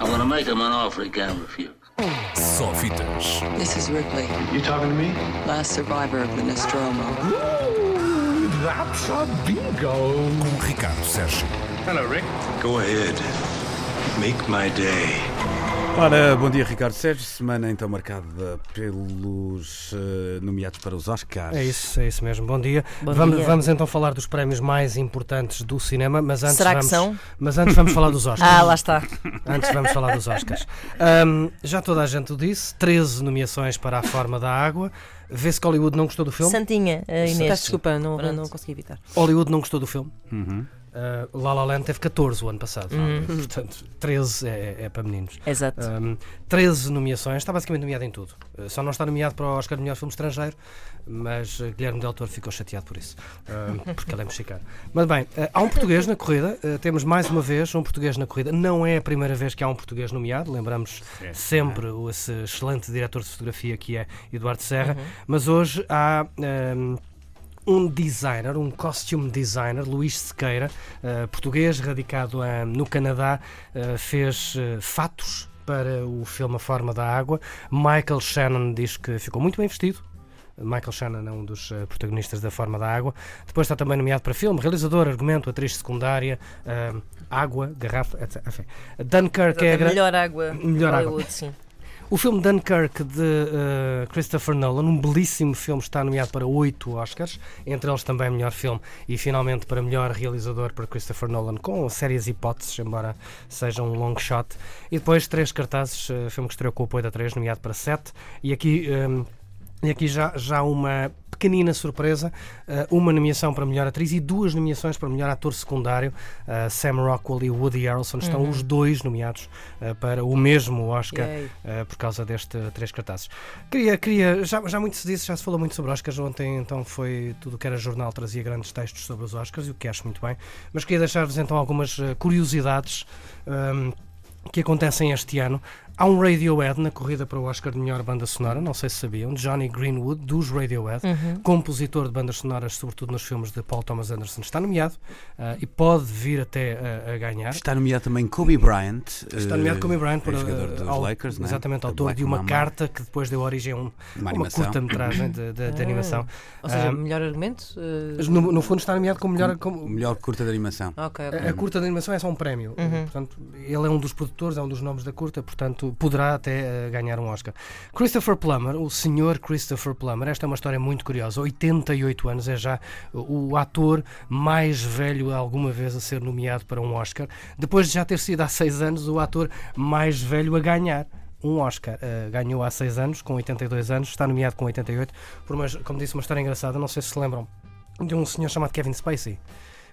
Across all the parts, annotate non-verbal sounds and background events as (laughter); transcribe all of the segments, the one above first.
I'm gonna make him an offer he can't refuse. Só fitas. This is Ripley, You talking to me? last survivor of the Nostromo. That's a bingo. Com Ricardo Sérgio. Hello, Rick. Go ahead. Make my day. Ora, bom dia Ricardo Sérgio, semana então marcada pelos eh, nomeados para os Oscars. É isso, é isso mesmo. Bom dia. Bom vamos, dia. vamos então falar dos prémios mais importantes do cinema, mas antes Será que vamos, são? Mas antes vamos falar dos (laughs) Oscars. Ah, lá está. Antes vamos falar dos Oscars. Ahm, já toda a gente o disse, 13 nomeações para a forma da água. Vê-se que Hollywood não gostou do filme. Santinha, a Inês. Peço desculpa, não, Pronto. não consegui evitar. Hollywood não gostou do filme. Uhum. Ah, La La Land teve 14 o ano passado. Uhum. Portanto, 13 é, é para meninos. Exato. Um, 13 nomeações, está basicamente nomeado em tudo. Uh, só não está nomeado para o Oscar de melhor filme estrangeiro, mas uh, Guilherme Del Toro ficou chateado por isso, um, (laughs) porque ele é mexicano. Mas bem, uh, há um português na corrida, uh, temos mais uma vez um português na corrida. Não é a primeira vez que há um português nomeado, lembramos sempre o esse excelente diretor de fotografia que é Eduardo Serra, mas hoje há. um, um designer, um costume designer, Luís Sequeira, eh, português, radicado eh, no Canadá, eh, fez fatos para o filme A Forma da Água. Michael Shannon diz que ficou muito bem vestido. Michael Shannon é um dos protagonistas da Forma da Água. Depois está também nomeado para filme, realizador, argumento, atriz secundária, eh, água, garrafa, etc. Enfim. Dunkirk é a melhor água Melhor água. Sim. O filme Dunkirk de eh, Christopher Nolan, um belíssimo filme, está nomeado para oito Oscars, entre eles também melhor filme e finalmente para melhor realizador para Christopher Nolan, com sérias hipóteses, embora seja um long shot. E depois três cartazes, eh, filme que estreou com o apoio da 3, nomeado para sete. E aqui. eh, e aqui já, já uma pequenina surpresa, eh, uma nomeação para melhor atriz e duas nomeações para melhor ator secundário. Eh, Sam Rockwell e Woody Harrelson estão os dois nomeados eh, para o mesmo Oscar Yay. por causa deste três cartazes. Queria, queria já, já muito se disse, já se falou muito sobre Oscars. Ontem então foi tudo o que era jornal, trazia grandes textos sobre os Oscars, e o que acho muito bem. Mas queria deixar-vos então algumas curiosidades. ehm, que acontecem este ano. Há um Radiohead na corrida para o Oscar de melhor banda sonora, não sei se sabiam, Johnny Greenwood, dos Radiohead, compositor de bandas sonoras, sobretudo nos filmes de Paul Thomas Anderson, está nomeado ah, e pode vir até a, a ganhar. Está nomeado também Kobe Bryant. Está nomeado eh, Kobe Bryant por jogador dos au- Lakers, não é? exatamente, Da autor Black de uma Mamba, carta que depois deu origem a um- Uma uma curta-metragem de, de- de Ah. animação. Ou seja, Ah, melhor argumento? no, no fundo está nomeado como melhor. O Como, melhor curta de animação. Ok, ok. a, a curta de animação é só um prémio. Portanto, ele é um dos produtores, é um dos nomes da curta, portanto, poderá até eh, ganhar um Oscar. Christopher Plummer, o senhor Christopher Plummer, esta é uma história muito curiosa. 88 anos, é já o, ator mais velho alguma vez a ser nomeado para um Oscar. Depois de já ter sido há 6 anos o ator mais velho a ganhar. Um Oscar Eh, ganhou há 6 anos, com 82 anos, está nomeado com 88, por uma, como disse, uma história engraçada. Não sei se se lembram de um senhor chamado Kevin Spacey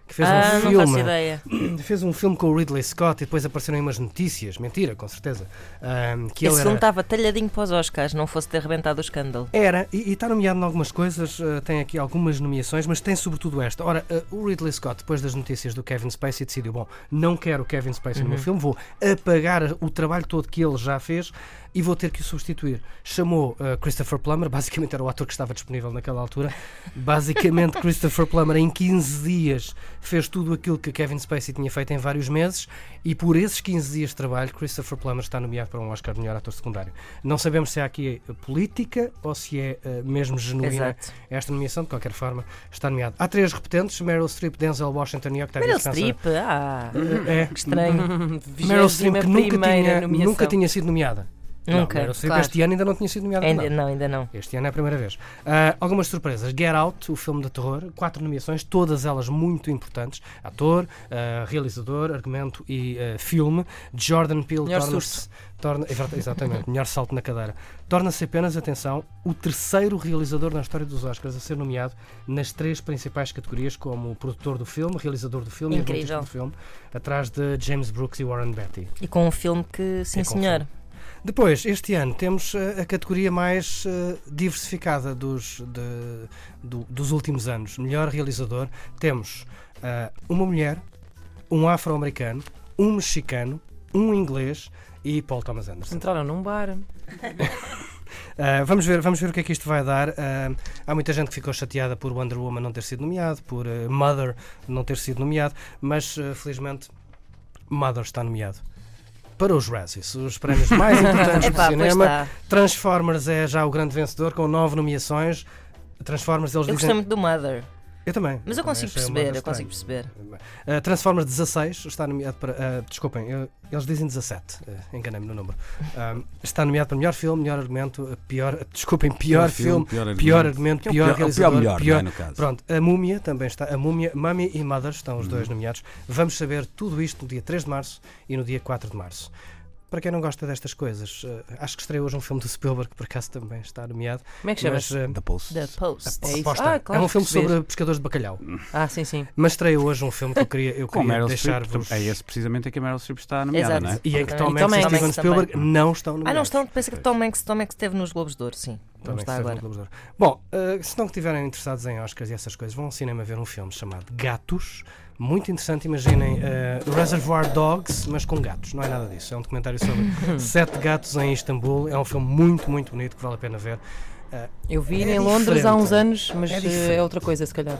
que fez ah, um não filme faço ideia. (clears throat) fez um filme com o Ridley Scott e depois apareceram aí umas notícias, mentira, com certeza, ahm, que Esse ele filme estava talhadinho para os Oscars, não fosse ter arrebentado o escândalo. era e, e está nomeado em algumas coisas, ah, tem aqui algumas nomeações, mas tem sobretudo esta. Ora, ah, o Ridley Scott, depois das notícias do Kevin Spacey, decidiu, bom, não quero o Kevin Spacey no meu filme, vou apagar o trabalho todo que ele já fez e vou ter que o substituir. Chamou ah, Christopher Plummer, (laughs) basicamente era o ator que estava disponível naquela altura, basicamente Christopher Plummer em 15 dias fez tudo aquilo que Kevin Spacey tinha feito em vários meses e por esses 15 dias de trabalho Christopher Plummer está nomeado para um Oscar de melhor ator secundário. Não sabemos se é aqui eh, política ou se é eh, mesmo genuína Exato. esta nomeação, de qualquer forma está nomeado. Há três repetentes, Meryl Streep, Denzel Washington e Octavia Meryl Spencer. Streep, ah, É, que estranho. (laughs) Meryl Streep que nunca tinha, nomeação. nunca tinha sido nomeada. Não, Nunca, Meryl claro. este ano ainda não tinha sido nomeada. por ainda não, ainda não. Este ano é a primeira vez. Ah, algumas surpresas. Get Out, o filme de terror, quatro nomeações, todas elas muito importantes. Ator, ah, realizador, argumento e ah, filme. Jordan Peele torna-se... Torna, exata- exatamente, melhor salto na cadeira. Torna-se apenas, atenção, o terceiro realizador na história dos Oscars a ser nomeado nas três principais categorias, como produtor do filme, realizador do filme Incrível. e argumentista do filme, atrás de James Brooks e Warren Beatty. E com um filme que, sim com senhor. Depois, este ano, temos eh, a categoria mais eh, diversificada dos, de- do- dos últimos anos. Melhor realizador, temos eh, uma mulher, um afro-americano, um mexicano, um inglês e Paul Thomas Anderson. Entraram num bar. Uh, (laughs) vamos, ver, vamos ver o que é que isto vai dar. Uh, há muita gente que ficou chateada por Wonder Woman não ter sido nomeado, por uh, Mother não ter sido nomeado, mas uh, felizmente Mother está nomeado. Para os Razzies, os prémios mais importantes (laughs) do Epá, pois cinema. está. Transformers é já o grande vencedor com nove nomeações. Transformers, eles Eu dizem. gostei muito do Mother. Eu também. Mas eu consigo perceber, eu consigo perceber. Uh, Transformers 16 está nomeado para. uh, desculpem, eu- eles dizem 17, uh, enganei-me no número. Um, está nomeado para melhor filme, melhor argumento, uh, pior. desculpem, pior, filme, pior argumento, Que é o pior, pior- é pior melhor, pior- não é, no caso? Pronto, a Múmia também está. A Múmia, Mummy e Mother estão os Uhum. dois nomeados. Vamos saber tudo isto no dia 3 de março e no dia 4 de março. Para quem não gosta destas coisas, uh, acho que estreia hoje um filme do Spielberg, que por acaso também está nomeado. Como é que Mas, chama-se? uh, The Post. The Post. É isso. Ah, claro, é um filme sobre pescadores de bacalhau. Ah, sim, sim. Mas estreia hoje um filme que eu queria, eu queria deixar-vos. É esse precisamente em que a Meryl Streep está nomeada, Exato. não é? E em que. Tom E Hanks e Hanks Steven também. Spielberg não estão Ah, nomeados. não estão, pensa que Tom Hanks, Tom Hanks esteve nos Globos de Ouro, sim. Hanks está esteve agora. Bom, uh, se não estiverem interessados em Oscars e essas coisas, vão ao cinema ver um filme chamado Gatos. Muito interessante, imaginem uh, Reservoir Dogs, mas com gatos. Não é nada disso. É um documentário sobre (laughs) sete gatos em Istambul. É um filme muito, muito bonito que vale a pena ver. Eu vi É em Londres há uns anos, mas É eh, é outra coisa, se calhar.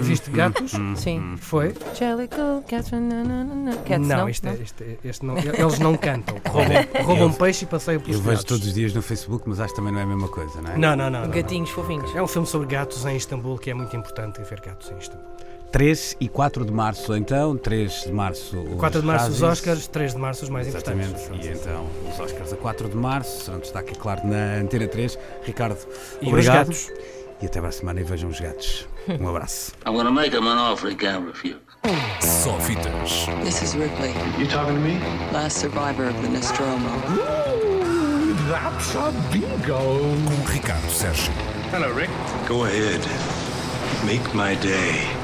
Viste gatos? Sim. Foi? Jellicle, cats, nananana. Cats, não, não, isto é, isto é- este não, eles não cantam. (laughs) Roubam, roubam peixe e passeiam pelos Eu vejo todos os dias no Facebook, mas acho que também não é a mesma coisa, não é? Não, não, não. não, não. Gatinhos fofinhos. É um filme sobre gatos em Istambul que é muito importante ver gatos em Istambul. 3 e 4 de março, então. 3 de março. os 4 de março os Razzies. Oscars, 3 de março os mais Exatamente. importantes. E então, os Oscars a 4 de março. Serão destaque, é claro, na Antena 3. Ricardo, E os obrigado. gatos? E até para a semana e vejam os gatos. (laughs) Um abraço. I'm gonna make him an offer he can't refuse. Só fitas. This is Ripley, You talking to me? last survivor of the Nostromo. That's a bingo. Com Ricardo Sérgio. Hello, Rick. Go ahead. Make my day.